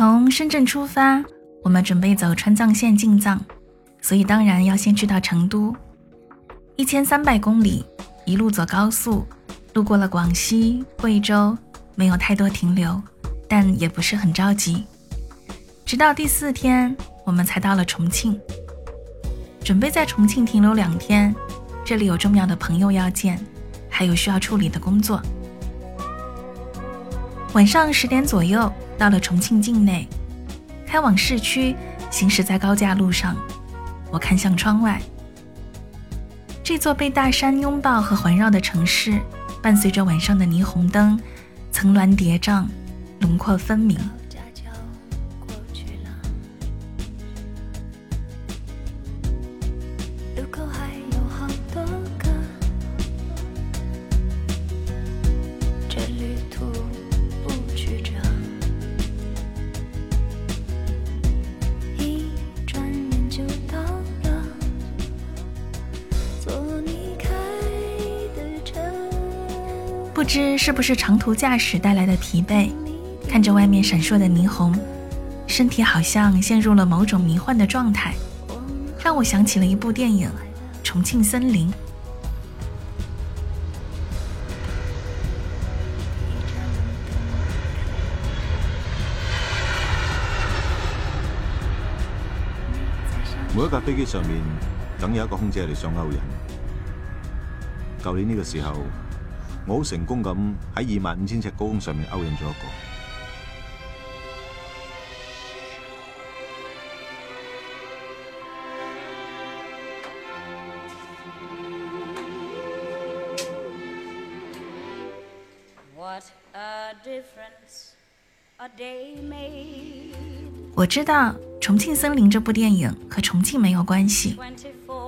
从深圳出发，我们准备走川藏线进藏，所以当然要先去到成都。一千三百公里，一路走高速，路过了广西、贵州，没有太多停留，但也不是很着急。直到第四天，我们才到了重庆，准备在重庆停留两天。这里有重要的朋友要见，还有需要处理的工作。晚上十点左右。到了重庆境内，开往市区，行驶在高架路上，我看向窗外，这座被大山拥抱和环绕的城市，伴随着晚上的霓虹灯，层峦叠嶂，轮廓分明。知是不是长途驾驶带来的疲惫，看着外面闪烁的霓虹，身体好像陷入了某种迷幻的状态，让我想起了一部电影《重庆森林》。每一架飞机上面，梗有一个空姐嚟想勾人。旧年呢个时候。我好成功咁喺二万五千尺高空上面勾引咗一个。我知道《重庆森林》这部电影和重庆没有关系，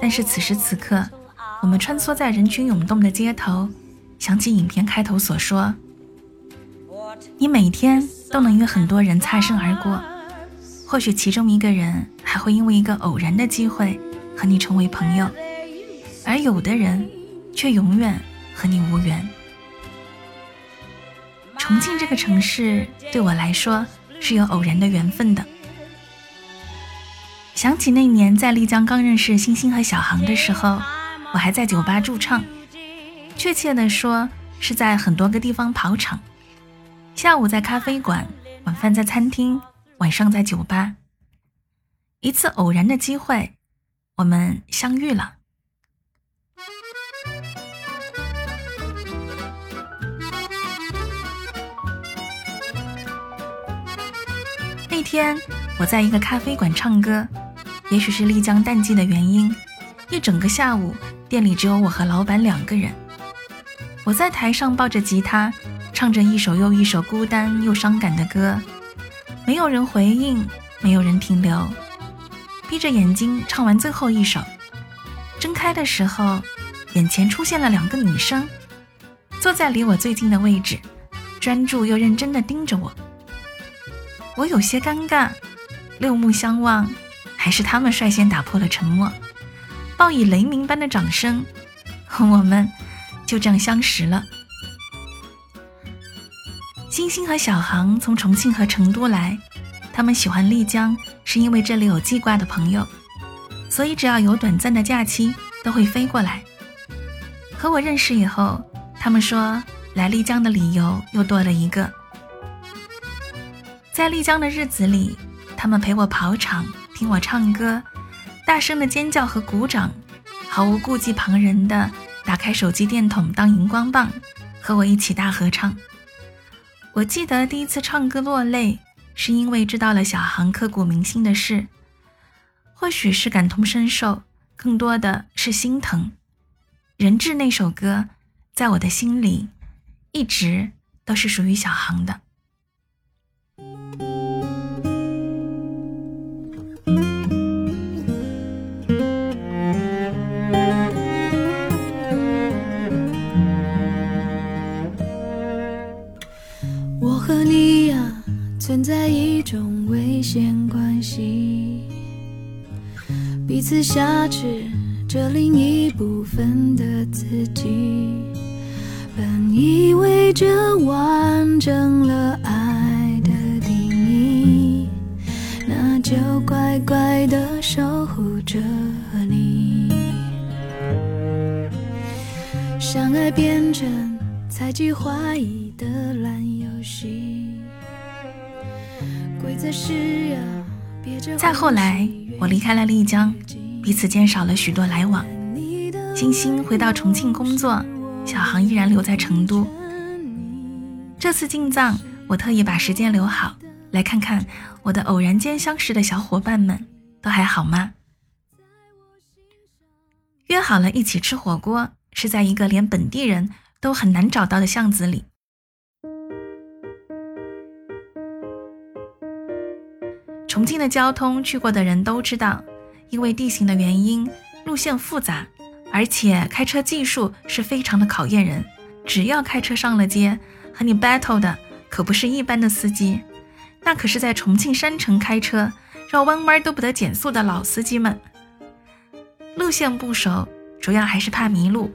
但是此时此刻，我们穿梭在人群涌动的街头。想起影片开头所说：“你每天都能与很多人擦身而过，或许其中一个人还会因为一个偶然的机会和你成为朋友，而有的人却永远和你无缘。”重庆这个城市对我来说是有偶然的缘分的。想起那年在丽江刚认识星星和小航的时候，我还在酒吧驻唱。确切的说，是在很多个地方跑场，下午在咖啡馆，晚饭在餐厅，晚上在酒吧。一次偶然的机会，我们相遇了。那天我在一个咖啡馆唱歌，也许是丽江淡季的原因，一整个下午店里只有我和老板两个人。我在台上抱着吉他，唱着一首又一首孤单又伤感的歌，没有人回应，没有人停留。闭着眼睛唱完最后一首，睁开的时候，眼前出现了两个女生，坐在离我最近的位置，专注又认真地盯着我。我有些尴尬，六目相望，还是他们率先打破了沉默，报以雷鸣般的掌声。我们。就这样相识了。星星和小航从重庆和成都来，他们喜欢丽江，是因为这里有记挂的朋友，所以只要有短暂的假期都会飞过来。和我认识以后，他们说来丽江的理由又多了一个。在丽江的日子里，他们陪我跑场，听我唱歌，大声的尖叫和鼓掌，毫无顾忌旁人的。打开手机电筒当荧光棒，和我一起大合唱。我记得第一次唱歌落泪，是因为知道了小航刻骨铭心的事，或许是感同身受，更多的是心疼。人质那首歌，在我的心里，一直都是属于小航的。存在一种危险关系彼此挟持着另一部分的自己本以为这完整了爱的定义那就乖乖的守护着你。相爱变成猜忌怀疑的烂游戏再后来，我离开了丽江，彼此间少了许多来往。星星回到重庆工作，小航依然留在成都。这次进藏，我特意把时间留好，来看看我的偶然间相识的小伙伴们都还好吗？约好了一起吃火锅。是在一个连本地人都很难找到的巷子里。重庆的交通去过的人都知道，因为地形的原因，路线复杂，而且开车技术是非常的考验人。只要开车上了街，和你 battle 的可不是一般的司机，那可是在重庆山城开车绕弯弯都不得减速的老司机们。路线不熟，主要还是怕迷路。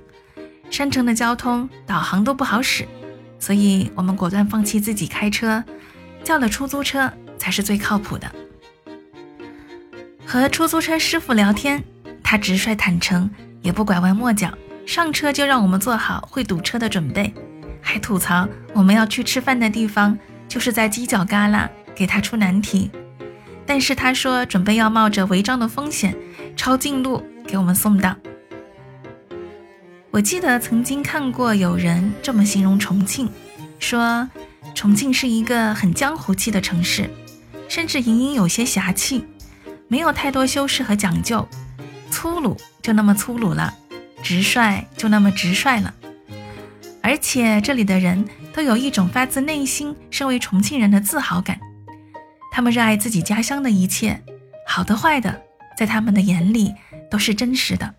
山城的交通导航都不好使，所以我们果断放弃自己开车，叫了出租车才是最靠谱的。和出租车师傅聊天，他直率坦诚，也不拐弯抹角，上车就让我们做好会堵车的准备，还吐槽我们要去吃饭的地方就是在犄角旮旯，给他出难题。但是他说准备要冒着违章的风险，抄近路给我们送到。我记得曾经看过有人这么形容重庆，说重庆是一个很江湖气的城市，甚至隐隐有些侠气，没有太多修饰和讲究，粗鲁就那么粗鲁了，直率就那么直率了。而且这里的人都有一种发自内心身为重庆人的自豪感，他们热爱自己家乡的一切，好的坏的，在他们的眼里都是真实的。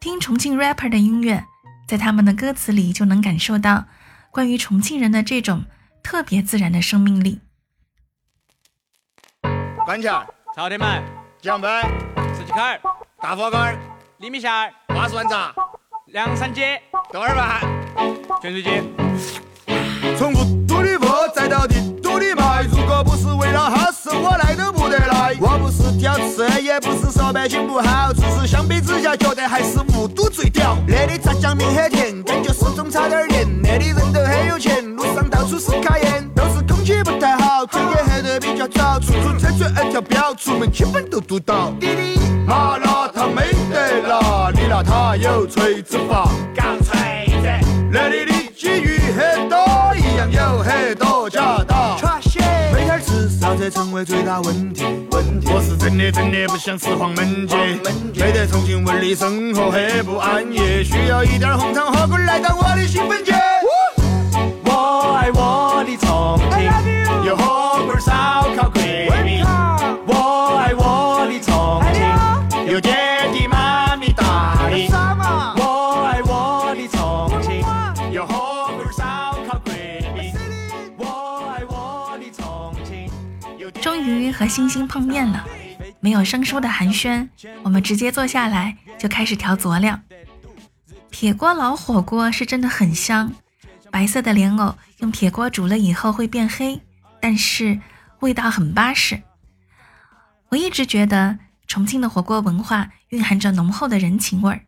听重庆 rapper 的音乐，在他们的歌词里就能感受到关于重庆人的这种特别自然的生命力。关桥、朝天门、江北、十几坎、大佛沟、李米线、八十万闸、凉山街、豆儿饭、泉水街。从雾都的货再到帝都的卖，如果不是为了好事，我来都不得来。我不是挑刺，也不是说百姓不好，只是相比之下，觉得还是雾都最屌。那里炸酱面很甜，感觉始终差点盐。那里人都很有钱，路上到处是卡宴，黑得比较早。出租车转二条标，出门基本都堵到。滴滴，麻辣烫没得辣，你那它有锤子法。搞锤子，那里的鲫鱼很多。一样有很多假打，没天吃烧才成为最大问题。我是真的真的不想吃黄焖鸡，没得重庆味的生活很不安逸，需要一点红糖火锅来当我的兴奋剂。和星星碰面了，没有生疏的寒暄，我们直接坐下来就开始调佐料。铁锅老火锅是真的很香，白色的莲藕用铁锅煮了以后会变黑，但是味道很巴适。我一直觉得重庆的火锅文化蕴含着浓厚的人情味儿。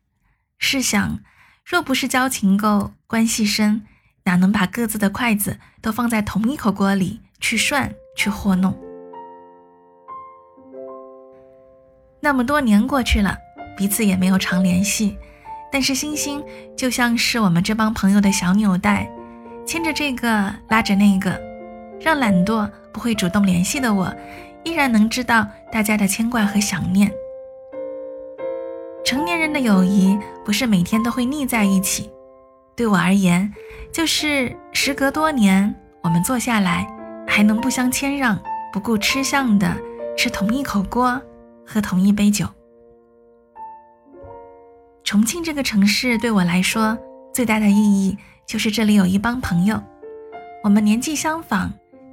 试想，若不是交情够、关系深，哪能把各自的筷子都放在同一口锅里去涮、去和弄？那么多年过去了，彼此也没有常联系，但是星星就像是我们这帮朋友的小纽带，牵着这个拉着那个，让懒惰不会主动联系的我，依然能知道大家的牵挂和想念。成年人的友谊不是每天都会腻在一起，对我而言，就是时隔多年，我们坐下来还能不相谦让、不顾吃相的吃同一口锅。喝同一杯酒。重庆这个城市对我来说最大的意义就是这里有一帮朋友，我们年纪相仿，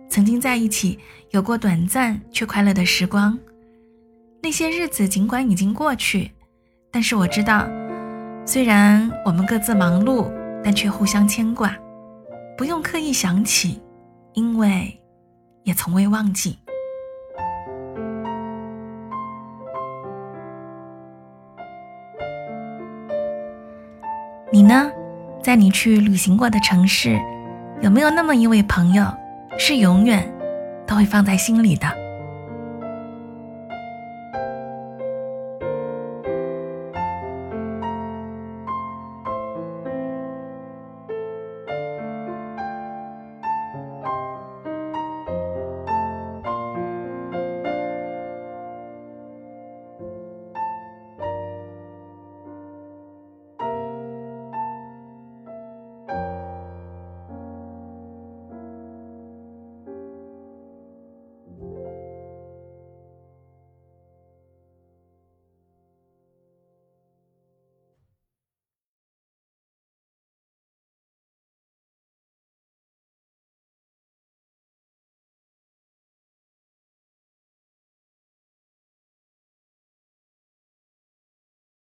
曾经在一起有过短暂却快乐的时光。那些日子尽管已经过去，但是我知道，虽然我们各自忙碌，但却互相牵挂，不用刻意想起，因为也从未忘记。你呢？在你去旅行过的城市，有没有那么一位朋友，是永远都会放在心里的？